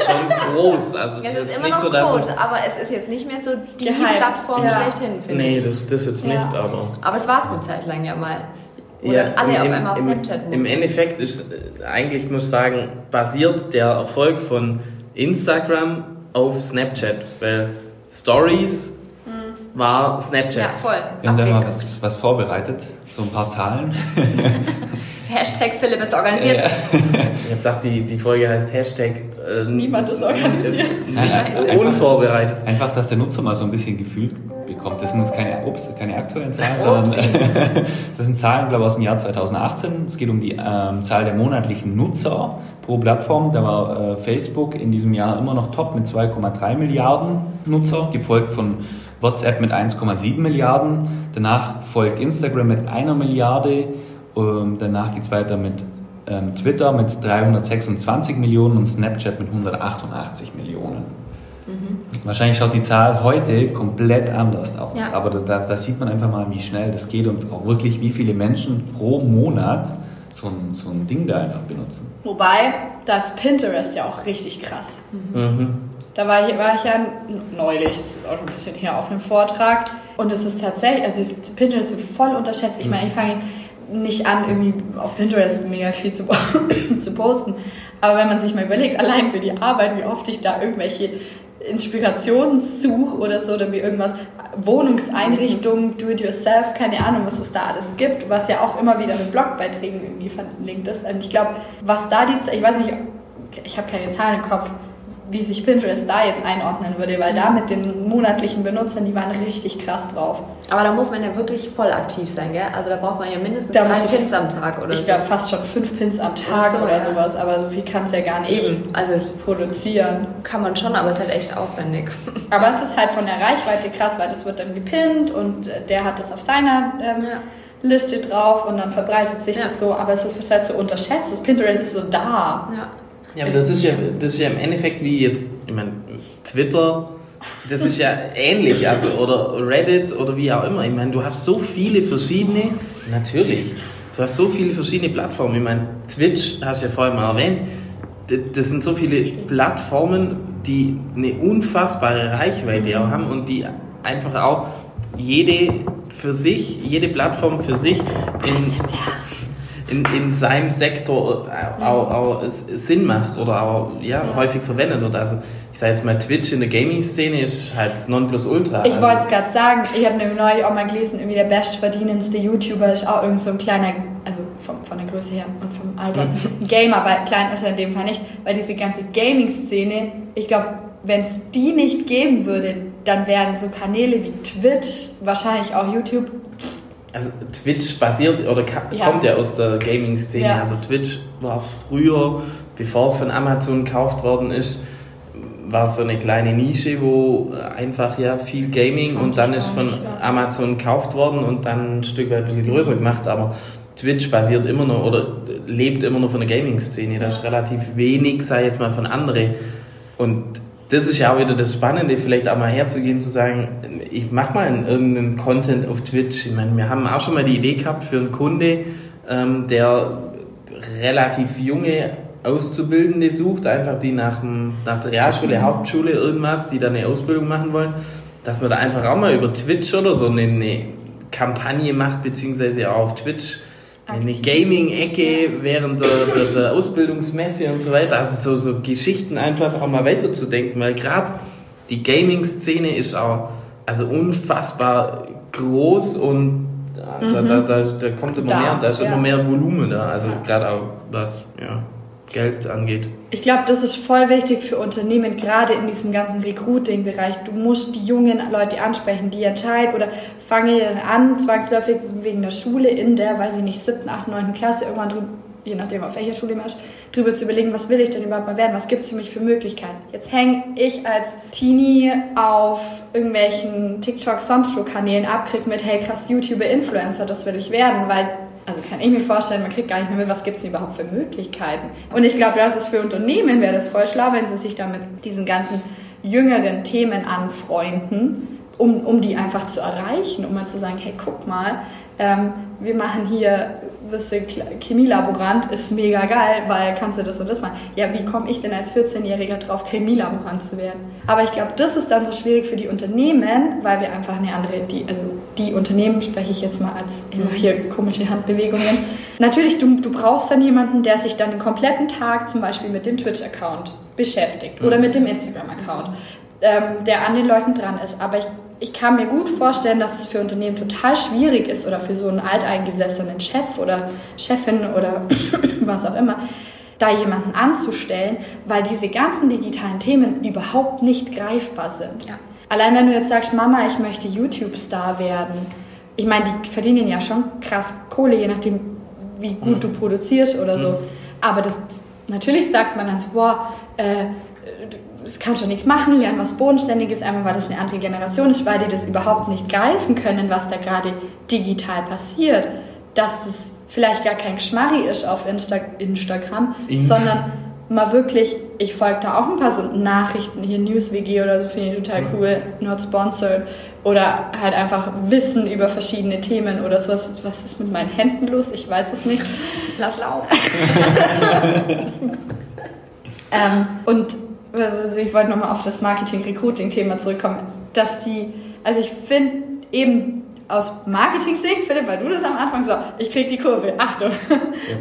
schon groß. Also es Ja, ist ist jetzt immer nicht noch so, dass groß, es... aber es ist jetzt nicht mehr so die Gehypt, Plattform ja. schlechthin, finde Nee, das, das jetzt Ja. nicht, aber... Aber es war es eine Zeit lang ja mal. Dann alle auf einmal auf im, Snapchat Im mussten. Endeffekt ist, äh, eigentlich muss ich sagen, basiert der Erfolg von Instagram auf Snapchat, weil Stories war Snapchat. Ja, voll. Wir haben da mal was, was vorbereitet, so ein paar Zahlen. Hashtag Philipp ist organisiert. Ja. Ich habe gedacht, die, die Folge heißt Hashtag äh, Niemand ist organisiert. Nein, Scheiße. einfach, unvorbereitet. einfach, dass der Nutzer mal so ein bisschen Gefühl bekommt. Das sind jetzt keine, ups, keine aktuellen Zahlen, sondern das sind Zahlen, glaube ich, aus dem Jahr 2018. Es geht um die ähm, Zahl der monatlichen Nutzer pro Plattform. Da war äh, Facebook in diesem Jahr immer noch top mit 2,3 Milliarden Nutzer, gefolgt von WhatsApp mit 1,7 Milliarden. Danach folgt Instagram mit einer Milliarde. Ähm, danach geht es weiter mit ähm, Twitter mit 326 Millionen und Snapchat mit 188 Millionen. Wahrscheinlich schaut die Zahl heute komplett anders aus. Ja. Aber da, da sieht man einfach mal, wie schnell das geht und auch wirklich, wie viele Menschen pro Monat so ein, so ein Ding da einfach benutzen. Wobei, das Pinterest ja auch richtig krass. Mhm. Da war ich, war ich ja neulich, das ist auch schon ein bisschen her, auf einem Vortrag. Und es ist tatsächlich, also Pinterest wird voll unterschätzt. Ich meine, ich fange nicht an, irgendwie auf Pinterest mega viel zu, zu posten. Aber wenn man sich mal überlegt, allein für die Arbeit, wie oft ich da irgendwelche Inspirationen suche oder so, oder mir irgendwas, Wohnungseinrichtungen, do-it-yourself, keine Ahnung, was es da alles gibt, was ja auch immer wieder mit Blogbeiträgen irgendwie verlinkt ist. Und ich glaube, was da die, ich weiß nicht, ich habe keine Zahlen im Kopf, wie sich Pinterest da jetzt einordnen würde, weil da mit den monatlichen Benutzern, die waren richtig krass drauf. Aber da muss man ja wirklich voll aktiv sein, gell? Also da braucht man ja mindestens Da drei Pins am Tag oder Ich so. glaube fast schon fünf Pins am Tag so, oder ja. sowas, aber so viel kann es ja gar nicht Eben, also produzieren. kann man schon, aber es ist halt echt aufwendig. Aber es ist halt von der Reichweite krass, weil das wird dann gepinnt und äh, der hat das auf seiner ähm, Ja. Liste drauf und dann verbreitet sich Ja. das so, aber es wird halt so unterschätzt. Das Pinterest ist so da. Ja. Ja, aber das ist ja, das ist ja im Endeffekt wie jetzt, ich meine, Twitter, das ist ja ähnlich, also, oder Reddit oder wie auch immer. Ich meine, du hast so viele verschiedene, natürlich, du hast so viele verschiedene Plattformen. Ich meine, Twitch, hast du ja vorhin mal erwähnt, das sind so viele Plattformen, die eine unfassbare Reichweite auch haben und die einfach auch jede für sich, jede Plattform für sich in, in, in seinem Sektor auch, auch Sinn macht oder auch ja, häufig verwendet wird. Also ich sage jetzt mal, Twitch in der Gaming-Szene ist halt Nonplusultra. Ich also, wollte es gerade sagen, ich habe nämlich neulich auch mal gelesen, irgendwie der bestverdienendste YouTuber ist auch irgend so ein kleiner, also vom, von der Größe her und vom Alter, ein Gamer, weil klein ist er in dem Fall nicht, weil diese ganze Gaming-Szene, ich glaube, wenn es die nicht geben würde, dann wären so Kanäle wie Twitch, wahrscheinlich auch YouTube, also Twitch basiert oder Ja. kommt ja aus der Gaming-Szene. Ja. Also Twitch war früher, bevor es von Amazon gekauft worden ist, war so eine kleine Nische, wo einfach ja viel Gaming und dann ist von nicht, ja. Amazon gekauft worden und dann ein Stück weit ein bisschen größer gemacht, aber Twitch basiert immer noch oder lebt immer noch von der Gaming-Szene. Da ist relativ wenig, sei jetzt mal von anderen. Und das ist ja auch wieder das Spannende, vielleicht auch mal herzugehen, zu sagen, ich mache mal einen- irgendeinen Content auf Twitch. Ich meine, wir haben auch schon mal die Idee gehabt für einen Kunde, ähm, der relativ junge Auszubildende sucht, einfach die nach, dem, nach der Realschule, Hauptschule irgendwas, die da eine Ausbildung machen wollen, dass man da einfach auch mal über Twitch oder so eine, eine Kampagne macht, beziehungsweise auch auf Twitch eine. Gaming-Ecke während der, der, der Ausbildungsmesse und so weiter. Also so, so Geschichten einfach auch mal weiterzudenken, weil gerade die Gaming-Szene ist auch also unfassbar groß und da, da, da, da kommt immer mehr, da ist ja. immer mehr Volumen da, also gerade auch was ja, Geld angeht. Ich glaube, das ist voll wichtig für Unternehmen, gerade in diesem ganzen Recruiting-Bereich. Du musst die jungen Leute ansprechen, die entscheiden oder fangen dann an, zwangsläufig wegen der Schule in der, weiß ich nicht, siebten, achten, neunten Klasse, irgendwann drüber, je nachdem auf welcher Schule man ist, drüber zu überlegen, was will ich denn überhaupt mal werden, was gibt es für mich für Möglichkeiten. Jetzt hänge ich als Teenie auf irgendwelchen TikTok, sonst wo Kanälen ab, krieg mit, hey krass, YouTuber, Influencer, das will ich werden, weil also kann ich mir vorstellen, man kriegt gar nicht mehr mit, was gibt es denn überhaupt für Möglichkeiten. Und ich glaube, das ist für Unternehmen, wäre das voll schlau, wenn sie sich damit diesen ganzen jüngeren Themen anfreunden, um, um die einfach zu erreichen, um mal zu sagen, hey, guck mal, ähm, wir machen hier, wirst du Chemielaborant, ist mega geil, weil kannst du das und das machen. Ja, wie komme ich denn als 14-Jähriger drauf, Chemielaborant zu werden? Aber ich glaube, das ist dann so schwierig für die Unternehmen, weil wir einfach eine andere, die, also die Unternehmen spreche ich jetzt mal als, ich mache hier komische Handbewegungen. Natürlich, du, du brauchst dann jemanden, der sich dann den kompletten Tag zum Beispiel mit dem Twitch-Account beschäftigt oder mit dem Instagram-Account ähm, der an den Leuten dran ist. Aber ich, ich kann mir gut vorstellen, dass es für Unternehmen total schwierig ist oder für so einen alteingesessenen Chef oder Chefin oder was auch immer, da jemanden anzustellen, weil diese ganzen digitalen Themen überhaupt nicht greifbar sind. Ja. Allein wenn du jetzt sagst, Mama, ich möchte YouTube-Star werden. Ich meine, die verdienen ja schon krass Kohle, je nachdem, wie gut du produzierst oder so. Aber das, natürlich sagt man dann so, boah, äh, das kann schon nichts machen, lernen was Bodenständiges, einmal weil das eine andere Generation ist, weil die das überhaupt nicht greifen können, was da gerade digital passiert. Dass das vielleicht gar kein Geschmarri ist auf Insta Instagram, Ing- sondern mal wirklich, ich folge da auch ein paar so Nachrichten, hier NewsWG oder so, finde ich total cool, not sponsored. Oder halt einfach Wissen über verschiedene Themen oder sowas. Was ist mit meinen Händen los? Ich weiß es nicht. Lass laufen. Ähm, und also ich wollte nochmal auf das Marketing-Recruiting-Thema zurückkommen, dass die, also ich finde eben aus Marketing-Sicht, Philipp, weil du das am Anfang so, ich krieg die Kurve, Achtung,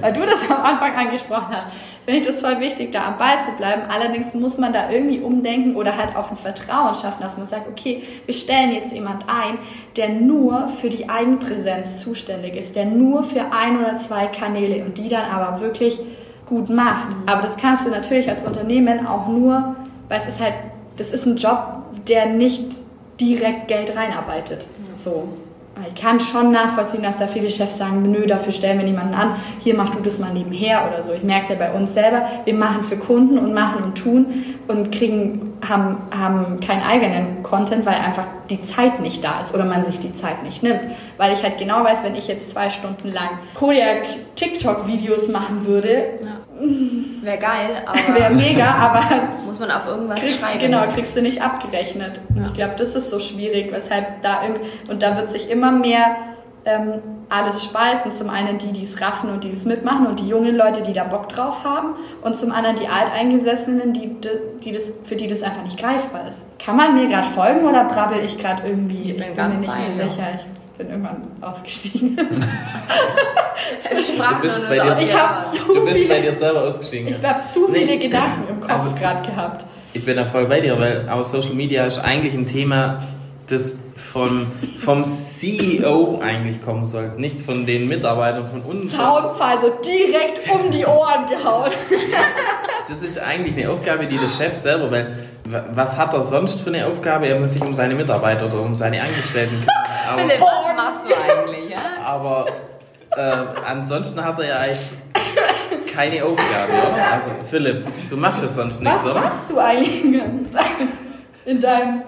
weil du das am Anfang angesprochen hast, finde ich das voll wichtig, da am Ball zu bleiben. Allerdings muss man da irgendwie umdenken oder halt auch ein Vertrauen schaffen, dass man sagt, okay, wir stellen jetzt jemand ein, der nur für die Eigenpräsenz zuständig ist, der nur für ein oder zwei Kanäle und die dann aber wirklich gut macht. Aber das kannst du natürlich als Unternehmen auch nur weil es ist halt, das ist ein Job, der nicht direkt Geld reinarbeitet. So. Ich kann schon nachvollziehen, dass da viele Chefs sagen, nö, dafür stellen wir niemanden an, hier mach du das mal nebenher oder so. Ich merke es ja bei uns selber, wir machen für Kunden und machen und tun und kriegen, haben, haben keinen eigenen Content, weil einfach die Zeit nicht da ist oder man sich die Zeit nicht nimmt. Weil ich halt genau weiß, wenn ich jetzt zwei Stunden lang Kodiak TikTok-Videos machen würde, Ja. Wäre geil, aber wäre mega, aber muss man auf irgendwas kriegst, schreiben. genau, kriegst du nicht abgerechnet. Und Ich glaube, das ist so schwierig, weshalb da und da wird sich immer mehr ähm, alles spalten. Zum einen die, die es raffen und die es mitmachen und die jungen Leute, die da Bock drauf haben und zum anderen die Alteingesessenen, die, die das, für die das einfach nicht greifbar ist. Kann man mir gerade folgen oder brabbel ich gerade irgendwie? Ich bin bin, ganz mir nicht bei mehr sicher. Ich bin irgendwann ausgestiegen. Ich Du bist bei so dir Ich zu Du bist bei viele, dir selber ausgestiegen. ich habe zu viele Nee. Gedanken im Kopf Also- gerade gehabt. Ich bin da voll bei dir, weil auch Social Media ist eigentlich ein Thema, das von, vom CEO eigentlich kommen sollte, nicht von den Mitarbeitern von uns. Zaunpfahl so direkt um die Ohren gehauen. Das ist eigentlich eine Aufgabe, die der Chef selber, weil wa- was hat er sonst für eine Aufgabe? Er muss sich um seine Mitarbeiter oder um seine Angestellten kümmern. Philipp, Aber, was machst du eigentlich, ja? aber äh, ansonsten hat er ja eigentlich keine Aufgabe, oder? Also Philipp, du machst das sonst nichts, Was oder? machst du eigentlich in deinem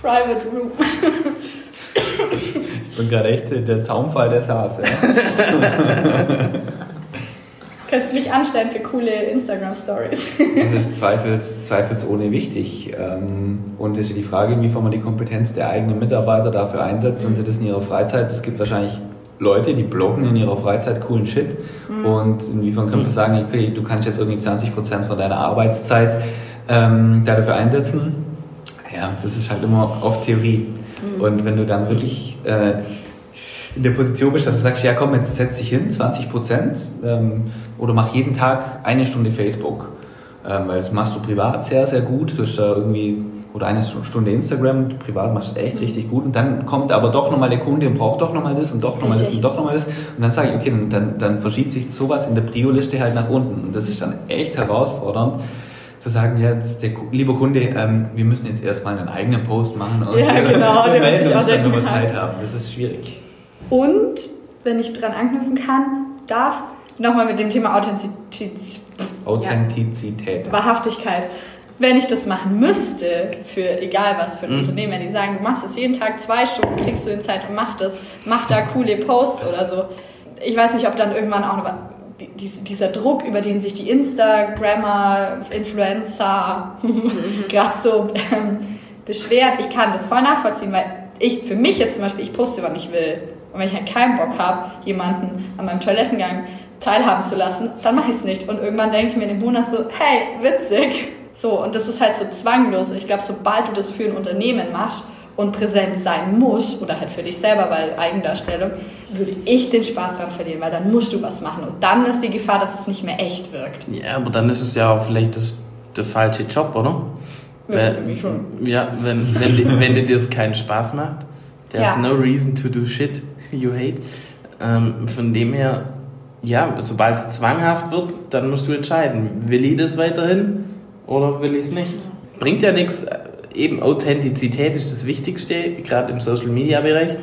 Private Room? Ich bin gerade echt der Zaunfall der Saß. Du mich anstellen für coole Instagram-Stories? Das ist zweifels, zweifelsohne wichtig. Ähm, Und es ist die Frage, inwiefern man die Kompetenz der eigenen Mitarbeiter dafür einsetzt und sie das in ihrer Freizeit. Es gibt wahrscheinlich Leute, die bloggen in ihrer Freizeit coolen Shit. Und inwiefern kann man sagen, okay, du kannst jetzt irgendwie 20% von deiner Arbeitszeit ähm, dafür einsetzen. Ja, das ist halt immer oft Theorie. Und wenn du dann wirklich äh, in der Position bist, dass du sagst, ja komm, jetzt setz dich hin, 20 Prozent, ähm, oder mach jeden Tag eine Stunde Facebook. Ähm, weil das machst du privat sehr, sehr gut. Du hast da irgendwie, oder eine Stunde Instagram, privat machst du echt richtig gut. Und dann kommt aber doch nochmal der Kunde und braucht doch nochmal das und doch nochmal das und doch nochmal das. Und dann sage ich, okay, dann, dann, verschiebt sich sowas in der Prio-Liste halt nach unten. Und das ist dann echt herausfordernd zu sagen, ja, der lieber Kunde, ähm, wir müssen jetzt erstmal einen eigenen Post machen und, Ja, genau, und melden uns dann, wenn wir Zeit haben. Das ist schwierig. Und, wenn ich dran anknüpfen kann, darf, nochmal mit dem Thema Authentizität, Authentizität. Wahrhaftigkeit. Wenn ich das machen müsste, für egal was für ein Mhm. Unternehmen, wenn die sagen, du machst jetzt jeden Tag zwei Stunden, kriegst du in Zeit und mach das, mach da coole Posts oder so. Ich weiß nicht, ob dann irgendwann auch noch die- dies- dieser Druck, über den sich die Instagrammer, Influencer gerade so ähm, beschweren, ich kann das voll nachvollziehen, weil ich für mich jetzt zum Beispiel, ich poste, wann ich will. Und wenn ich halt keinen Bock habe, jemanden an meinem Toilettengang teilhaben zu lassen, dann mache ich es nicht. Und irgendwann denke ich mir in dem Monat so, hey, witzig. So, und das ist halt so zwanglos. Und ich glaube, sobald du das für ein Unternehmen machst und präsent sein musst, oder halt für dich selber, weil Eigendarstellung, würde ich den Spaß dran verlieren, weil dann musst du was machen. Und dann ist die Gefahr, dass es nicht mehr echt wirkt. Ja, aber dann ist es ja auch vielleicht das, der falsche Job, oder? Ja, Weil- schon. Ja, wenn, wenn, di- wenn dir das keinen Spaß macht, there's Ja. no reason to do shit you hate. Ähm, von dem her, ja, sobald es zwanghaft wird, dann musst du entscheiden, will ich das weiterhin oder will ich es nicht? Bringt ja nichts, äh, eben Authentizität ist das Wichtigste, gerade im Social Media Bereich,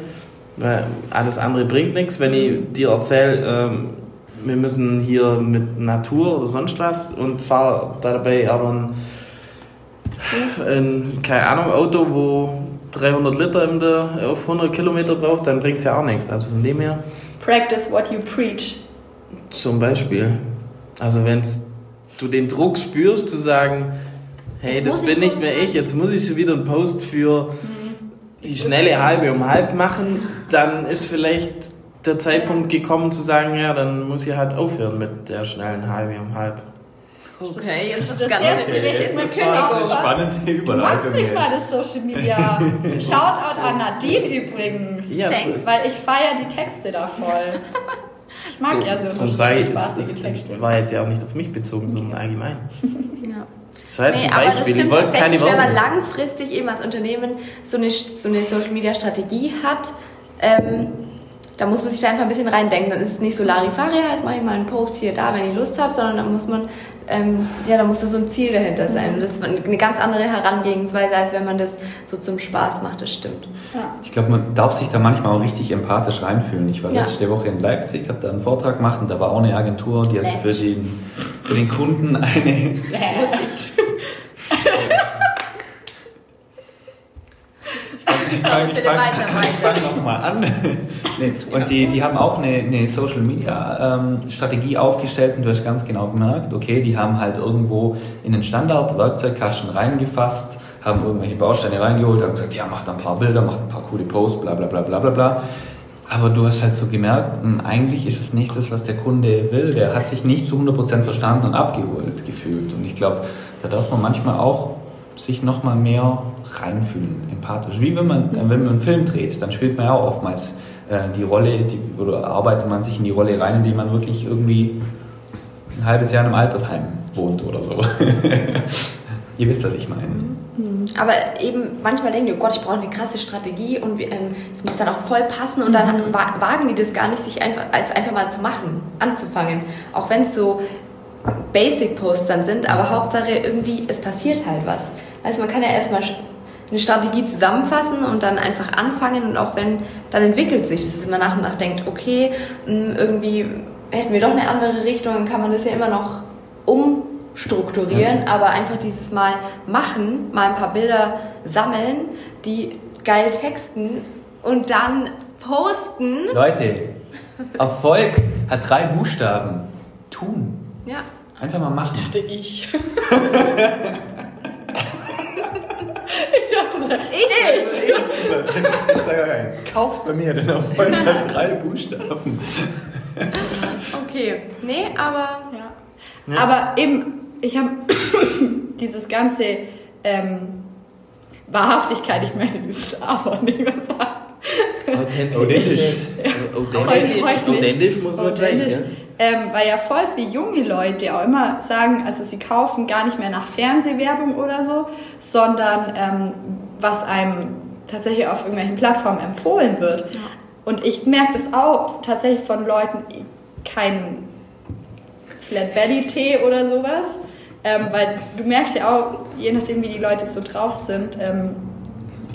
weil alles andere bringt nichts, wenn ich dir erzähle, ähm, wir müssen hier mit Natur oder sonst was und fahre dabei aber ein ein, keine Ahnung, Auto, wo 300 Liter in der, auf 100 Kilometer braucht, dann bringt es ja auch nichts. Also von dem her, Practice what you preach. zum Beispiel. Also wenn du den Druck spürst, zu sagen, hey, Jetzt das bin ich nicht mehr ich, jetzt muss ich schon wieder einen Post für die schnelle halbe um halb machen, dann ist vielleicht der Zeitpunkt gekommen zu sagen, ja, dann muss ich halt aufhören mit der schnellen halbe um halb. Okay, jetzt wird Das das ganz jetzt- schön jetzt richtig. ist eine Jetzt Kündigung. spannende Du machst nicht mal das Social Media. Shoutout an Nadine übrigens. Ja, Thanks. Weil ich feiere die Texte da voll. Ich mag ja so Darum sage ich, spaßige das, das Texte. war jetzt ja auch nicht auf mich bezogen, sondern allgemein. Ja. Jetzt Nee, ein aber das stimmt tatsächlich, wenn man langfristig eben als Unternehmen so eine, so eine Social Media Strategie hat, ähm, da muss man sich da einfach ein bisschen reindenken. Dann ist es nicht so Larifari, jetzt mache ich mal einen Post hier, da, wenn ich Lust habe, sondern dann muss man ähm, ja, da muss da so ein Ziel dahinter sein. Und das ist eine ganz andere Herangehensweise, als wenn man das so zum Spaß macht, das stimmt. Ja. Ich glaube, man darf sich da manchmal auch richtig empathisch reinfühlen. Ich war Ja. letzte Woche in Leipzig, habe da einen Vortrag gemacht und da war auch eine Agentur, die hat für den, für den Kunden eine, Ich fange fang, nochmal an. nee. Und die, die haben auch eine, eine Social Media ähm, Strategie aufgestellt und du hast ganz genau gemerkt, okay, die haben halt irgendwo in den Standard Werkzeugkasten reingefasst, haben irgendwelche Bausteine reingeholt, haben gesagt, ja, macht ein paar Bilder, macht ein paar coole Posts, bla bla bla bla bla bla. Aber du hast halt so gemerkt, mh, eigentlich ist es nicht das, was der Kunde will. Der hat sich nicht zu 100% verstanden und abgeholt gefühlt. Und ich glaube, da darf man manchmal auch sich nochmal mehr reinfühlen, empathisch. Wie wenn man, äh, wenn man einen Film dreht, dann spielt man ja auch oftmals äh, die Rolle, die, oder arbeitet man sich in die Rolle rein, indem man wirklich irgendwie ein halbes Jahr in einem Altersheim wohnt oder so. Ihr wisst, was ich meine. Aber eben manchmal denken die, oh Gott, ich brauche eine krasse Strategie und ähm, es muss dann auch voll passen und dann wa- wagen die das gar nicht, sich einfach, es einfach mal zu machen, anzufangen. Auch wenn es so Basic-Posts dann sind, aber Hauptsache irgendwie, es passiert halt was. Also man kann ja erstmal eine Strategie zusammenfassen und dann einfach anfangen und auch wenn, dann entwickelt sich das, dass man nach und nach denkt, okay, irgendwie hätten wir doch eine andere Richtung, dann kann man das ja immer noch umstrukturieren, aber einfach dieses Mal machen, mal ein paar Bilder sammeln, die geil texten und dann posten. Leute, Erfolg hat drei Buchstaben. Tun. Ja. Einfach mal machen. dachte ich. ich dachte, Ich Ich sage euch eins, kauft bei mir, denn Erfolg hat drei Buchstaben. Okay. Nee, aber Ja. Aber eben, ich habe dieses ganze ähm, Wahrhaftigkeit, ich möchte dieses A-Wort nicht mehr sagen. Authentisch. Authentisch, Heute nicht. authentisch muss man. Authentisch. Ja? Ähm, weil ja voll viele junge Leute auch immer sagen, also sie kaufen gar nicht mehr nach Fernsehwerbung oder so, sondern ähm, was einem tatsächlich auf irgendwelchen Plattformen empfohlen wird. Und ich merke das auch tatsächlich von Leuten, kein Flat Belly Tee oder sowas, ähm, weil du merkst ja auch, je nachdem wie die Leute so drauf sind, ähm,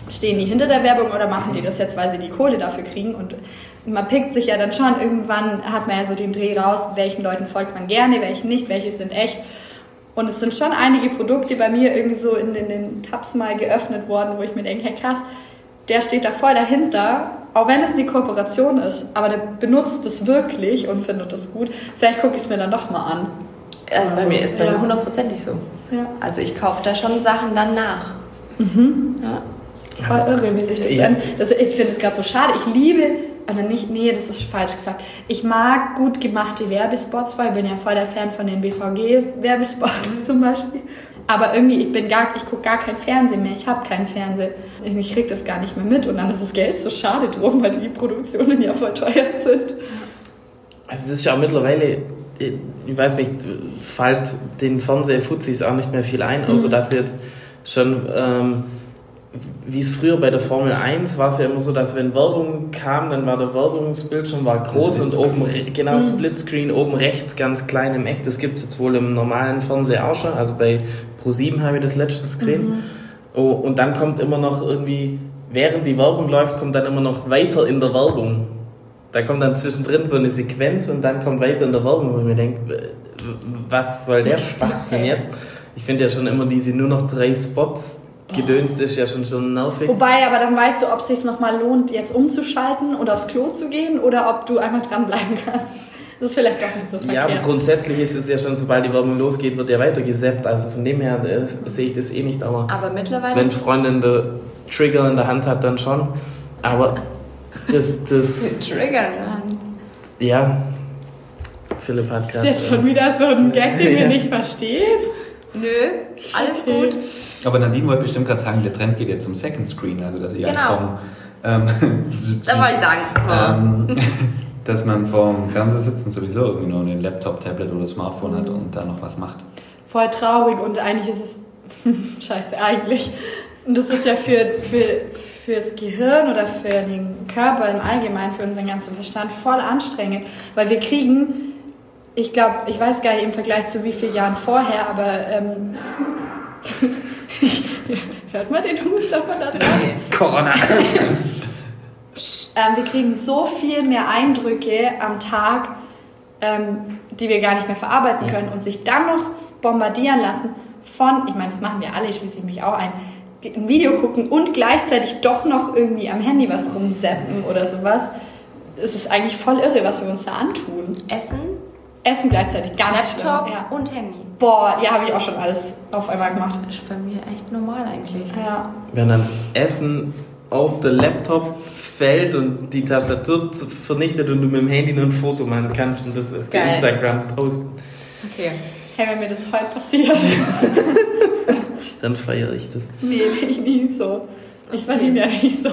stehen die hinter der Werbung oder machen die das jetzt, weil sie die Kohle dafür kriegen. Und man pickt sich ja dann schon, irgendwann hat man ja so den Dreh raus, welchen Leuten folgt man gerne, welchen nicht, welche sind echt. Und es sind schon einige Produkte bei mir irgendwie so in den, den Tabs mal geöffnet worden, wo ich mir denke, hey krass, der steht da voll dahinter, auch wenn es eine Kooperation ist, aber der benutzt es wirklich und findet es gut. Vielleicht gucke ich es mir dann doch mal an. also bei Also, mir ist bei ja. mir hundertprozentig so. Ja. Also ich kaufe da schon Sachen dann nach. Ja. Voll irre, wie sich das ja. Das, ich finde es gerade so schade. Ich liebe, oder nicht, nee, das ist falsch gesagt. Ich mag gut gemachte Werbespots, weil ich bin ja voll der Fan von den BVG-Werbespots zum Beispiel. Aber irgendwie, ich bin gar, ich gucke gar kein Fernsehen mehr. Ich habe keinen Fernseher. Ich, krieg das gar nicht mehr mit. Und dann ist das Geld so schade drum, weil die Produktionen ja voll teuer sind. Also das ist ja auch mittlerweile, ich weiß nicht, fällt den Fernsehfuzis auch nicht mehr viel ein, außer dass jetzt schon, ähm, wie es früher bei der Formel 1 war es ja immer so, dass wenn Werbung kam, dann war der Werbungsbildschirm war groß und oben, genau, Splitscreen, oben rechts ganz klein im Eck. Das gibt es jetzt wohl im normalen Fernseher auch schon, also bei Pro7 habe ich das letztens gesehen. Oh, und dann kommt immer noch irgendwie, während die Werbung läuft, kommt dann immer noch weiter in der Werbung. Da kommt dann zwischendrin so eine Sequenz und dann kommt weiter in der Werbung, wo ich mir denke, was soll der Schwachsinn jetzt? Ich finde ja schon immer diese nur noch drei Spots gedönst ist ja schon schon nervig. Wobei, aber dann weißt du, ob es sich nochmal lohnt, jetzt umzuschalten oder aufs Klo zu gehen oder ob du einfach dranbleiben kannst. Das ist vielleicht doch nicht so verkehrt. Ja, aber grundsätzlich ist es ja schon, sobald die Werbung losgeht, wird ja weiter gesappt. Also von dem her äh, sehe ich das eh nicht. Aber Aber mittlerweile. wenn Freundin der Trigger in der Hand hat, dann schon. Aber das, das, Triggern an. ja. Philipp hat Das ist gerade. jetzt schon wieder so ein Gag, den Ja. wir nicht verstehen. Nö, alles Okay. gut. Aber Nadine wollte bestimmt gerade sagen, der Trend geht jetzt zum Second Screen, also dass ich Genau. einfach, ähm, Da wollte ich sagen. ähm, dass man vorm Fernseher sitzt und sowieso irgendwie nur einen Laptop, Tablet oder Smartphone Mhm. hat und da noch was macht. Voll traurig und eigentlich ist es. Scheiße, eigentlich. Und das ist ja für, für, fürs Gehirn oder für den Körper im Allgemeinen, für unseren ganzen Verstand voll anstrengend, weil wir kriegen ich glaube, ich weiß gar nicht im Vergleich zu wie vielen Jahren vorher, aber ähm, hört man den Huster von da draußen? Corona. Ähm, wir kriegen so viel mehr Eindrücke am Tag, ähm, die wir gar nicht mehr verarbeiten können und sich dann noch bombardieren lassen von, ich meine, das machen wir alle, ich schließe mich auch ein, ein Video gucken und gleichzeitig doch noch irgendwie am Handy was rumseppen oder sowas. Es ist eigentlich voll irre, was wir uns da antun. Essen, Essen gleichzeitig, ganz Laptop schlimm. Ja. und Handy. Boah, ja, habe ich auch schon alles auf einmal gemacht. Das ist bei mir echt normal eigentlich. Ja. Wenn dann das Essen auf der Laptop fällt und die Tastatur vernichtet und du mit dem Handy nur ein Foto machen kannst und das auf Geil. Instagram posten, Okay. Hey, wenn mir das heute passiert, dann feiere ich das. nee, bin ich nie so. Ich verdiene ja nicht so.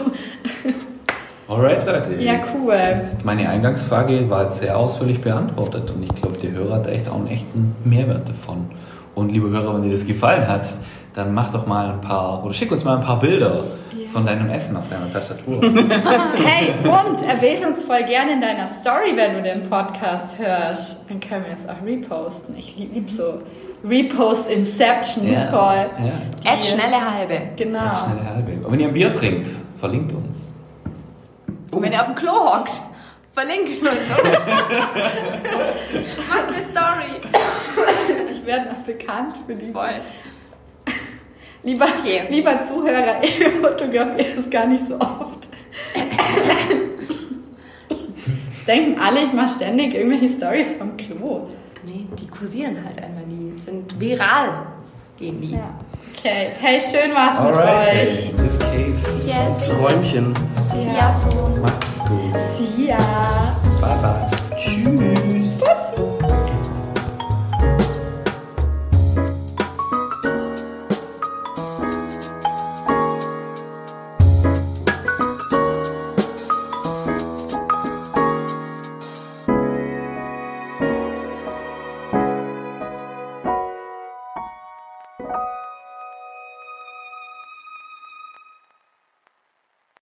Alright, Leute. Ja, cool. Jetzt meine Eingangsfrage war jetzt sehr ausführlich beantwortet und ich glaube, der Hörer hat echt auch einen echten Mehrwert davon. Und liebe Hörer, wenn dir das gefallen hat, dann mach doch mal ein paar oder schick uns mal ein paar Bilder Ja. von deinem Essen auf deiner Tastatur. Hey, und erwähne uns voll gerne in deiner Story, wenn du den Podcast hörst. Dann können wir es auch reposten. Ich liebe lieb so Repost Inception ist voll. ja. Add schnelle halbe. Genau. Ja, schnelle halbe. Und wenn ihr ein Bier trinkt, verlinkt uns. Und wenn er auf dem Klo hockt, verlinkt uns. oder? Macht eine Story. Ich werde noch bekannt für die. Voll. Lieber, Okay. lieber Zuhörer, ich fotografiere das gar nicht so oft. Jetzt denken alle, ich mache ständig irgendwelche Stories vom Klo. Nee, die kursieren halt einmal. Die sind viral. Gehen die. Ja. Okay. Hey, schön war's mit Alright, euch. in this case, Yes. Träumchen. Siafun. Macht's gut. See ya. Bye bye. Tschüss. Tschüss.